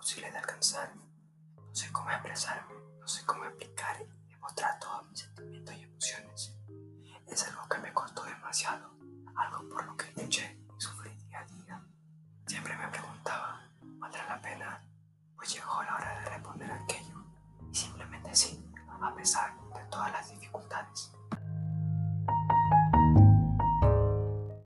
imposible de alcanzar. No sé cómo expresarme, no sé cómo explicar y demostrar todos mis sentimientos y emociones. Es algo que me costó demasiado, algo por lo que luché y sufrí día a día. Siempre me preguntaba, ¿valdrá la pena? Pues llegó la hora de responder aquello. Y simplemente sí, a pesar de todas las dificultades.